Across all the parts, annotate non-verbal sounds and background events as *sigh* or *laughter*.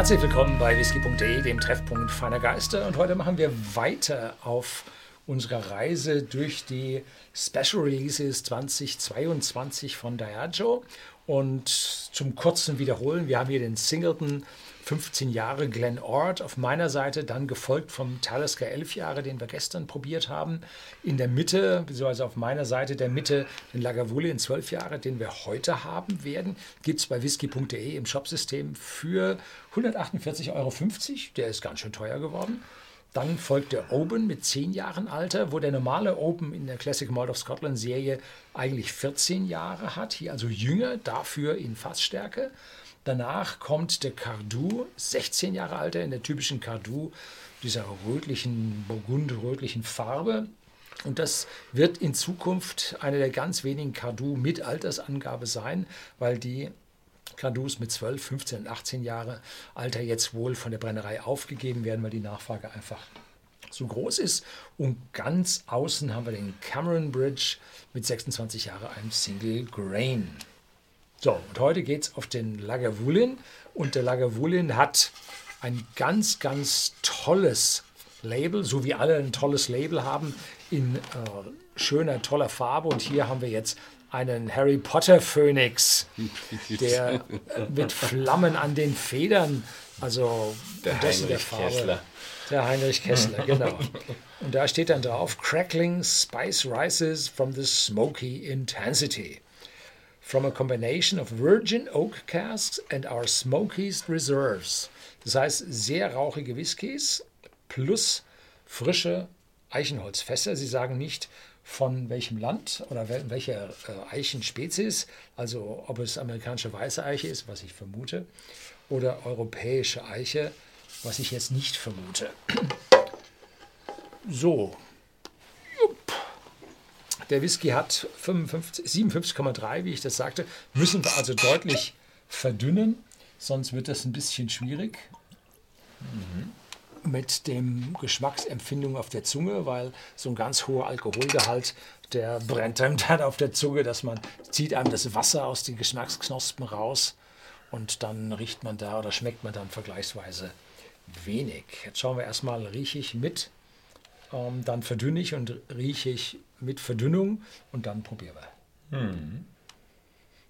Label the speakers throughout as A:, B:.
A: Herzlich willkommen bei whisky.de, dem Treffpunkt feiner Geister. Und heute machen wir weiter auf unserer Reise durch die Special Releases 2022 von Diageo. Und zum kurzen Wiederholen, wir haben hier den Singleton 15 Jahre Glen Ord auf meiner Seite, dann gefolgt vom Talisker 11 Jahre, den wir gestern probiert haben. In der Mitte, beziehungsweise auf meiner Seite der Mitte, den Lagavulin 12 Jahre, den wir heute haben werden, gibt es bei whisky.de im Shopsystem für 148,50 Euro. Der ist ganz schön teuer geworden. Dann folgt der Open mit 10 Jahren Alter, wo der normale Open in der Classic Malt of Scotland Serie eigentlich 14 Jahre hat. Hier also jünger, dafür in Fassstärke. Danach kommt der Cardu, 16 Jahre alter, in der typischen Cardu, dieser rötlichen, burgund-rötlichen Farbe. Und das wird in Zukunft eine der ganz wenigen Cardu mit Altersangabe sein, weil die Cardus mit 12, 15 und 18 Jahre Alter jetzt wohl von der Brennerei aufgegeben werden, weil die Nachfrage einfach so groß ist. Und ganz außen haben wir den Cameron Bridge mit 26 Jahren einem Single Grain. So, und heute geht es auf den Lagavulin. Und der Lagavulin hat ein ganz, ganz tolles Label, so wie alle ein tolles Label haben, in äh, schöner, toller Farbe. Und hier haben wir jetzt einen Harry Potter Phönix, der mit Flammen an den Federn, also
B: der
A: das
B: Heinrich
A: der Farbe.
B: Kessler.
A: Der Heinrich Kessler, *laughs* genau. Und da steht dann drauf: Crackling Spice Rises from the Smoky Intensity. From a combination of virgin oak casks and our smokiest reserves. Das heißt, sehr rauchige Whiskys plus frische Eichenholzfässer. Sie sagen nicht, von welchem Land oder welcher äh, Eichenspezies, also ob es amerikanische weiße Eiche ist, was ich vermute, oder europäische Eiche, was ich jetzt nicht vermute. So. Der Whisky hat 57,3, wie ich das sagte. Müssen wir also deutlich verdünnen, sonst wird das ein bisschen schwierig. Mhm mit dem Geschmacksempfindung auf der Zunge, weil so ein ganz hoher Alkoholgehalt, der brennt einem *laughs* dann auf der Zunge, dass man zieht einem das Wasser aus den Geschmacksknospen raus und dann riecht man da oder schmeckt man dann vergleichsweise wenig. Jetzt schauen wir erstmal, rieche ich mit, ähm, dann verdünne ich und rieche ich mit Verdünnung und dann probieren wir. Mhm.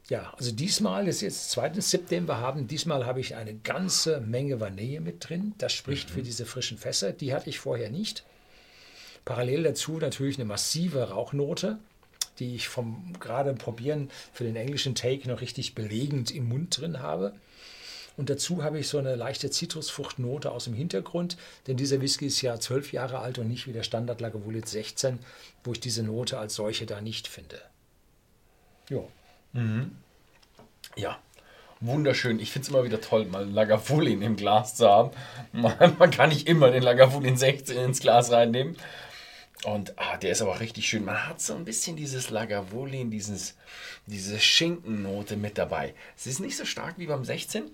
A: Ja, also diesmal ist jetzt 2. September haben, diesmal habe ich eine ganze Menge Vanille mit drin. Das spricht mhm. für diese frischen Fässer. Die hatte ich vorher nicht. Parallel dazu natürlich eine massive Rauchnote, die ich vom gerade probieren für den englischen Take noch richtig belegend im Mund drin habe. Und dazu habe ich so eine leichte Zitrusfruchtnote aus dem Hintergrund, denn dieser Whisky ist ja zwölf Jahre alt und nicht wie der Standard Lagavulin 16, wo ich diese Note als solche da nicht finde.
B: Jo. Mhm. Ja, wunderschön. Ich finde es immer wieder toll, mal Lagavulin im Glas zu haben. Man, man kann nicht immer den Lagavulin 16 ins Glas reinnehmen. Und ah, der ist aber auch richtig schön. Man hat so ein bisschen dieses Lagavulin, dieses, diese Schinkennote mit dabei. Sie ist nicht so stark wie beim 16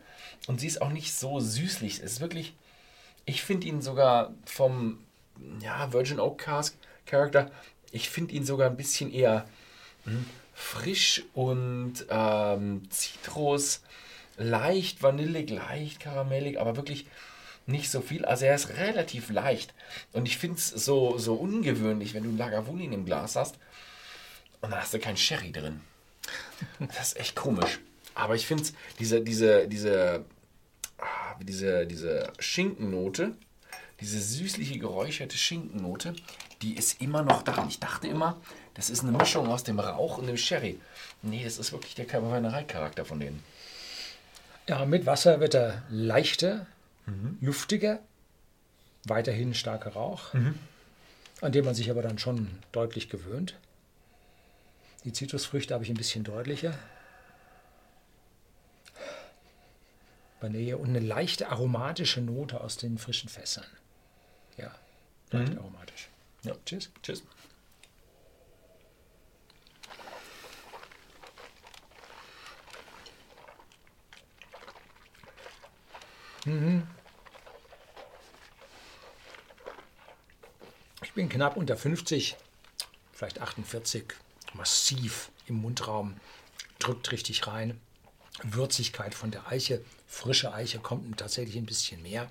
B: und sie ist auch nicht so süßlich. Es ist wirklich, ich finde ihn sogar vom ja, Virgin Oak Cask Charakter, ich finde ihn sogar ein bisschen eher hm, frisch und ähm, Zitrus, leicht vanillig, leicht karamellig, aber wirklich nicht so viel. Also er ist relativ leicht. Und ich finde es so, so ungewöhnlich, wenn du einen Lagavulin im Glas hast und dann hast du keinen Sherry drin. Das ist echt komisch. Aber ich finde diese, diese, diese, diese, diese Schinkennote, diese süßliche geräucherte Schinkennote, die ist immer noch da. Ich dachte immer, das ist eine Mischung aus dem Rauch und dem Sherry. Nee, das ist wirklich der Cabernet-Charakter von denen.
A: Ja, mit Wasser wird er leichter, mhm. luftiger, weiterhin starker Rauch, mhm. an dem man sich aber dann schon deutlich gewöhnt. Die Zitrusfrüchte habe ich ein bisschen deutlicher. Vanille und eine leichte aromatische Note aus den frischen Fässern. Ja, leicht mhm. aromatisch.
B: Ja. Tschüss. Tschüss.
A: Mhm. Ich bin knapp unter 50, vielleicht 48, massiv im Mundraum, drückt richtig rein. Würzigkeit von der Eiche, frische Eiche kommt tatsächlich ein bisschen mehr.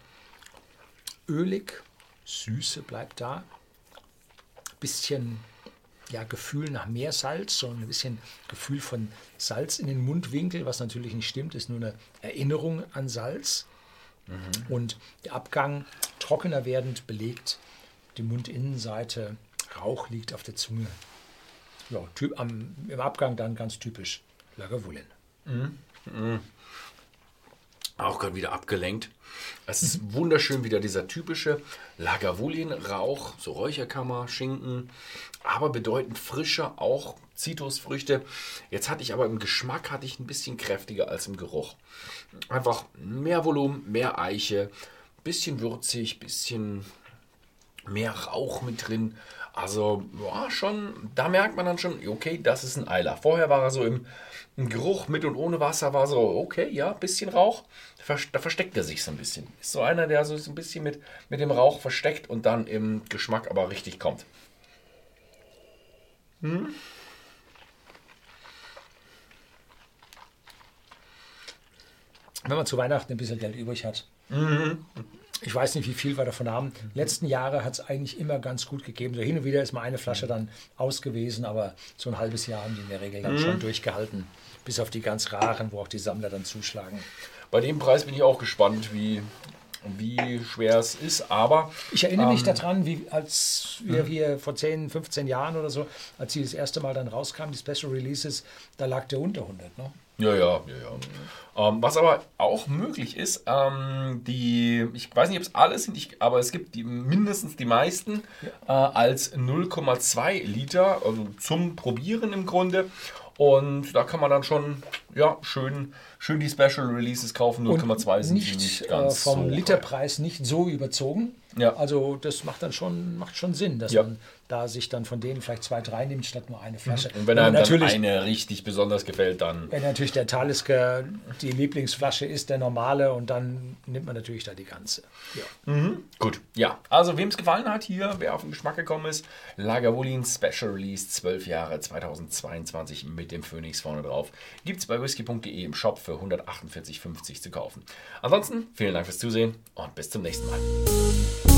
A: Ölig, Süße bleibt da. Bisschen ja, Gefühl nach mehr Salz, so ein bisschen Gefühl von Salz in den Mundwinkel, was natürlich nicht stimmt, ist nur eine Erinnerung an Salz. Mhm. Und der Abgang trockener werdend belegt die Mundinnenseite, Rauch liegt auf der Zunge. Ja, typ, am, im Abgang dann ganz typisch Lagavulin. Mhm.
B: Mhm. Auch gerade wieder abgelenkt. Es ist *laughs* wunderschön wieder dieser typische Lagavulin-Rauch, so Räucherkammer, Schinken, aber bedeutend frischer, auch Zitrusfrüchte. Jetzt hatte ich aber im Geschmack hatte ich ein bisschen kräftiger als im Geruch. Einfach mehr Volumen, mehr Eiche, bisschen würzig, bisschen mehr Rauch mit drin. Also ja, schon, da merkt man dann schon, okay, das ist ein Eiler. Vorher war er so im, im Geruch mit und ohne Wasser, war so, okay, ja, bisschen Rauch. Da versteckt er sich so ein bisschen. Ist so einer, der so ein bisschen mit, mit dem Rauch versteckt und dann im Geschmack aber richtig kommt. Hm?
A: Wenn man zu Weihnachten ein bisschen Geld übrig hat. Mhm. Ich weiß nicht, wie viel wir davon haben. Die letzten Jahre hat es eigentlich immer ganz gut gegeben. So hin und wieder ist mal eine Flasche dann aus gewesen, aber so ein halbes Jahr haben die in der Regel dann mhm. schon durchgehalten. Bis auf die ganz raren, wo auch die Sammler dann zuschlagen.
B: Bei dem Preis bin ich auch gespannt, wie, wie schwer es ist, aber...
A: Ich erinnere mich ähm, daran, wie als wir mhm. hier vor 10, 15 Jahren oder so, als sie das erste Mal dann rauskamen, die Special Releases, da lag der unter 100, ne?
B: Ja, ja, ja, ja. Ähm, was aber auch möglich ist, ähm, die, ich weiß nicht, ob es alle sind, ich, aber es gibt die, mindestens die meisten ja. äh, als 0,2 Liter, also zum Probieren im Grunde. Und da kann man dann schon ja, schön, schön die Special Releases kaufen. 0,2 sind
A: nicht, nicht ganz äh, vom so Literpreis nicht so überzogen. Ja. Also das macht dann schon, macht schon Sinn, dass ja. man da sich dann von denen vielleicht zwei, drei nimmt, statt nur eine Flasche.
B: Und wenn einem natürlich eine richtig besonders gefällt, dann.
A: Wenn natürlich der Talisker die Lieblingsflasche ist, der normale, und dann nimmt man natürlich da die ganze.
B: Ja. Mhm. Gut, ja. Also, wem es gefallen hat hier, wer auf den Geschmack gekommen ist, Lagavulin Special Release 12 Jahre 2022 mit dem Phoenix vorne drauf. Gibt es bei whisky.de im Shop für 148,50 zu kaufen. Ansonsten, vielen Dank fürs Zusehen und bis zum nächsten Mal.